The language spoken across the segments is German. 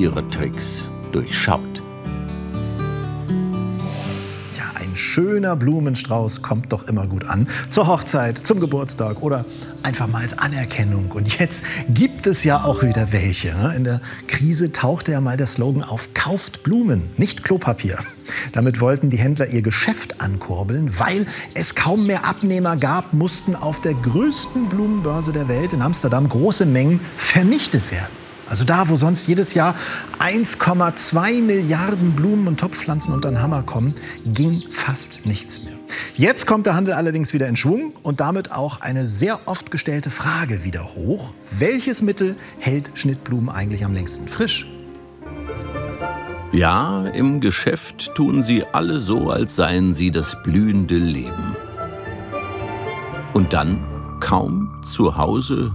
ihre Tricks durchschaut. Ein schöner Blumenstrauß kommt doch immer gut an. Zur Hochzeit, zum Geburtstag oder einfach mal als Anerkennung. Und jetzt gibt es ja auch wieder welche. Ne? In der Krise tauchte ja mal der Slogan auf, kauft Blumen, nicht Klopapier. Damit wollten die Händler ihr Geschäft ankurbeln, weil es kaum mehr Abnehmer gab, mussten auf der größten Blumenbörse der Welt in Amsterdam große Mengen vernichtet werden. Also da, wo sonst jedes Jahr 1,2 Milliarden Blumen und Topfpflanzen unter den Hammer kommen, ging fast nichts mehr. Jetzt kommt der Handel allerdings wieder in Schwung und damit auch eine sehr oft gestellte Frage wieder hoch. Welches Mittel hält Schnittblumen eigentlich am längsten frisch? Ja, im Geschäft tun sie alle so, als seien sie das blühende Leben. Und dann, kaum zu Hause,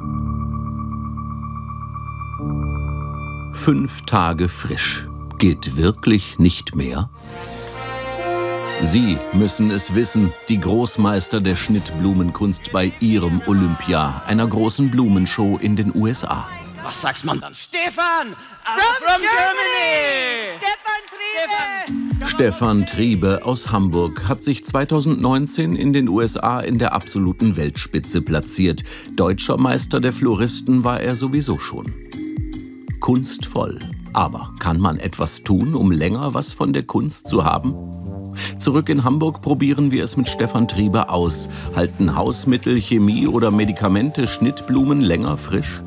Fünf Tage frisch. Geht wirklich nicht mehr? Sie müssen es wissen, die Großmeister der Schnittblumenkunst bei ihrem Olympia, einer großen Blumenshow in den USA. Was sagst man dann? Stefan! I'm from, Germany! Stefan Triebe! Stefan Triebe aus Hamburg hat sich 2019 in den USA in der absoluten Weltspitze platziert. Deutscher Meister der Floristen war er sowieso schon kunstvoll. Aber kann man etwas tun, um länger was von der Kunst zu haben? Zurück in Hamburg probieren wir es mit Stefan Triebe aus. Halten Hausmittel, Chemie oder Medikamente Schnittblumen länger frisch?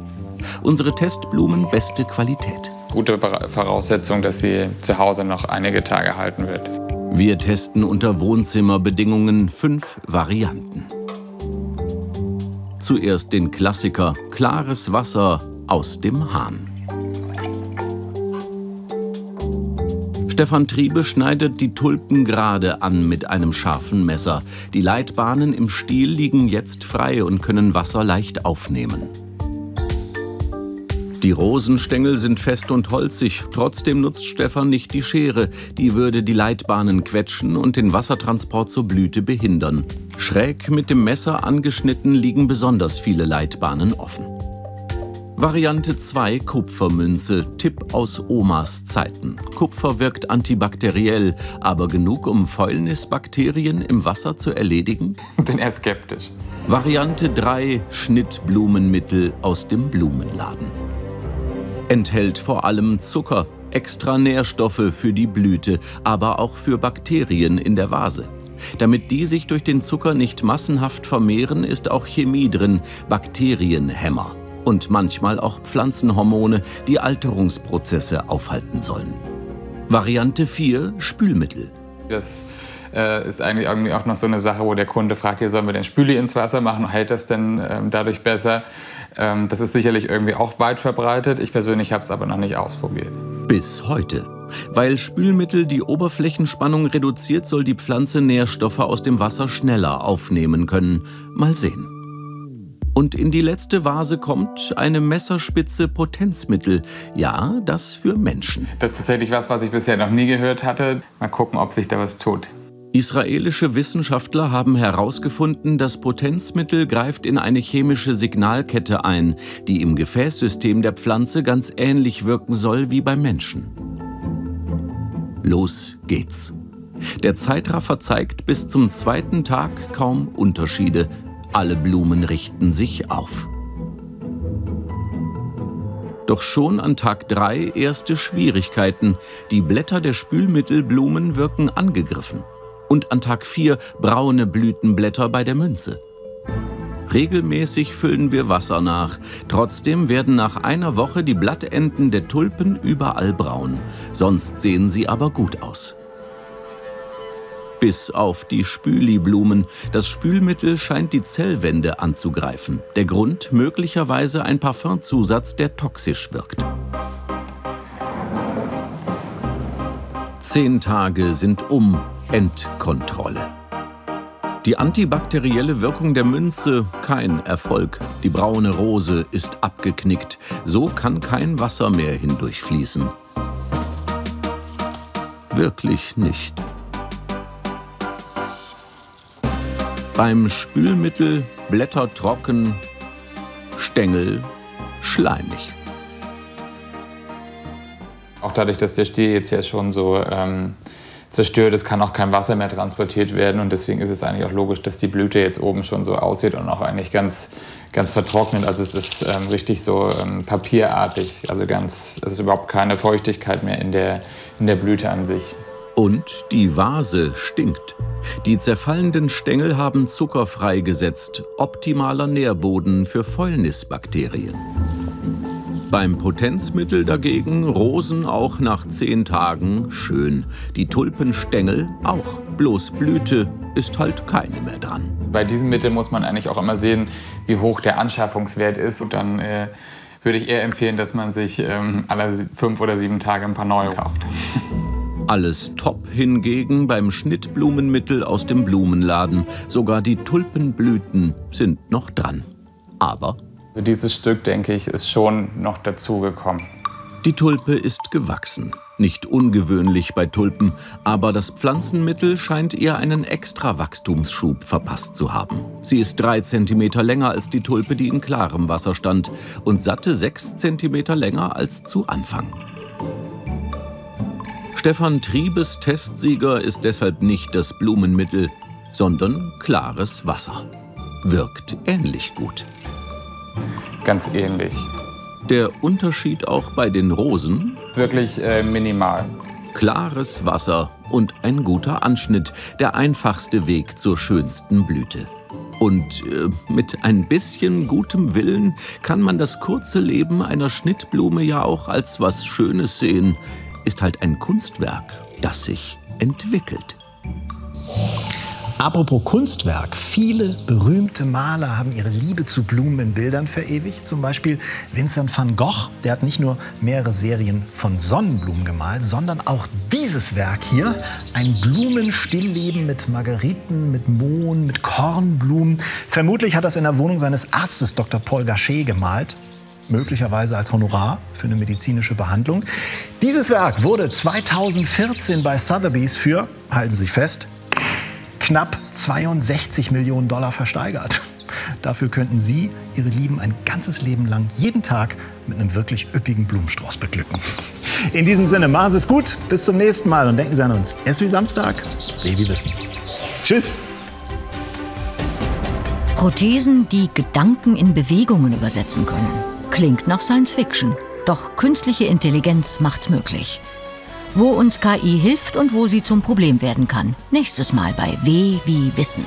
Unsere Testblumen beste Qualität. Gute Voraussetzung, dass sie zu Hause noch einige Tage halten wird. Wir testen unter Wohnzimmerbedingungen fünf Varianten. Zuerst den Klassiker klares Wasser aus dem Hahn. Stefan Triebe schneidet die Tulpen gerade an mit einem scharfen Messer. Die Leitbahnen im Stiel liegen jetzt frei und können Wasser leicht aufnehmen. Die Rosenstängel sind fest und holzig, trotzdem nutzt Stefan nicht die Schere, die würde die Leitbahnen quetschen und den Wassertransport zur Blüte behindern. Schräg mit dem Messer angeschnitten liegen besonders viele Leitbahnen offen. Variante 2 Kupfermünze, Tipp aus Omas Zeiten. Kupfer wirkt antibakteriell, aber genug, um Fäulnisbakterien im Wasser zu erledigen? Bin eher skeptisch. Variante 3 Schnittblumenmittel aus dem Blumenladen. Enthält vor allem Zucker, extra Nährstoffe für die Blüte, aber auch für Bakterien in der Vase. Damit die sich durch den Zucker nicht massenhaft vermehren, ist auch Chemie drin, Bakterienhämmer und manchmal auch Pflanzenhormone, die Alterungsprozesse aufhalten sollen. Variante 4 Spülmittel. Das äh, ist eigentlich irgendwie auch noch so eine Sache, wo der Kunde fragt, hier sollen wir den Spüli ins Wasser machen, hält das denn ähm, dadurch besser? Ähm, das ist sicherlich irgendwie auch weit verbreitet. Ich persönlich habe es aber noch nicht ausprobiert. Bis heute. Weil Spülmittel die Oberflächenspannung reduziert, soll die Pflanze Nährstoffe aus dem Wasser schneller aufnehmen können. Mal sehen. Und in die letzte Vase kommt eine Messerspitze Potenzmittel. Ja, das für Menschen. Das ist tatsächlich was, was ich bisher noch nie gehört hatte. Mal gucken, ob sich da was tut. Israelische Wissenschaftler haben herausgefunden, das Potenzmittel greift in eine chemische Signalkette ein, die im Gefäßsystem der Pflanze ganz ähnlich wirken soll wie beim Menschen. Los geht's. Der Zeitraffer zeigt bis zum zweiten Tag kaum Unterschiede. Alle Blumen richten sich auf. Doch schon an Tag 3 erste Schwierigkeiten. Die Blätter der Spülmittelblumen wirken angegriffen. Und an Tag 4 braune Blütenblätter bei der Münze. Regelmäßig füllen wir Wasser nach. Trotzdem werden nach einer Woche die Blattenden der Tulpen überall braun. Sonst sehen sie aber gut aus bis auf die Spüliblumen. Das Spülmittel scheint die Zellwände anzugreifen. Der Grund möglicherweise ein Parfümzusatz, der toxisch wirkt. Zehn Tage sind um. Endkontrolle. Die antibakterielle Wirkung der Münze kein Erfolg. Die braune Rose ist abgeknickt. So kann kein Wasser mehr hindurchfließen. Wirklich nicht. Beim Spülmittel Blätter trocken, Stängel schleimig. Auch dadurch, dass der Stiel jetzt ja schon so ähm, zerstört ist, kann auch kein Wasser mehr transportiert werden. Und deswegen ist es eigentlich auch logisch, dass die Blüte jetzt oben schon so aussieht und auch eigentlich ganz, ganz vertrocknet. Also es ist ähm, richtig so ähm, papierartig. Also ganz, es ist überhaupt keine Feuchtigkeit mehr in der, in der Blüte an sich. Und die Vase stinkt. Die zerfallenden Stängel haben Zucker freigesetzt, optimaler Nährboden für Fäulnisbakterien. Beim Potenzmittel dagegen Rosen auch nach zehn Tagen schön. Die Tulpenstängel auch. Bloß Blüte ist halt keine mehr dran. Bei diesem Mittel muss man eigentlich auch immer sehen, wie hoch der Anschaffungswert ist. Und dann äh, würde ich eher empfehlen, dass man sich ähm, alle fünf oder sieben Tage ein paar neue kauft. Alles top hingegen beim Schnittblumenmittel aus dem Blumenladen. Sogar die Tulpenblüten sind noch dran. Aber also dieses Stück, denke ich, ist schon noch dazugekommen. Die Tulpe ist gewachsen. Nicht ungewöhnlich bei Tulpen, aber das Pflanzenmittel scheint ihr einen extra Wachstumsschub verpasst zu haben. Sie ist drei Zentimeter länger als die Tulpe, die in klarem Wasser stand, und satte sechs Zentimeter länger als zu Anfang. Stefan Triebes Testsieger ist deshalb nicht das Blumenmittel, sondern klares Wasser. Wirkt ähnlich gut ganz ähnlich. Der Unterschied auch bei den Rosen? Wirklich äh, minimal. Klares Wasser und ein guter Anschnitt, der einfachste Weg zur schönsten Blüte. Und äh, mit ein bisschen gutem Willen kann man das kurze Leben einer Schnittblume ja auch als was Schönes sehen. Ist halt ein Kunstwerk, das sich entwickelt. Apropos Kunstwerk, viele berühmte Maler haben ihre Liebe zu Blumen in Bildern verewigt. Zum Beispiel Vincent van Gogh, der hat nicht nur mehrere Serien von Sonnenblumen gemalt, sondern auch dieses Werk hier, ein Blumenstillleben mit Margeriten, mit Mohn, mit Kornblumen. Vermutlich hat es in der Wohnung seines Arztes Dr. Paul Gachet gemalt möglicherweise als Honorar für eine medizinische Behandlung. Dieses Werk wurde 2014 bei Sotheby's für, halten Sie sich fest, knapp 62 Millionen Dollar versteigert. Dafür könnten Sie Ihre Lieben ein ganzes Leben lang jeden Tag mit einem wirklich üppigen Blumenstrauß beglücken. In diesem Sinne, machen Sie es gut, bis zum nächsten Mal und denken Sie an uns. Es wie Samstag, Baby Wissen. Tschüss. Prothesen, die Gedanken in Bewegungen übersetzen können. Klingt nach Science Fiction. Doch künstliche Intelligenz macht's möglich wo uns KI hilft und wo sie zum Problem werden kann. Nächstes Mal bei W wie Wissen.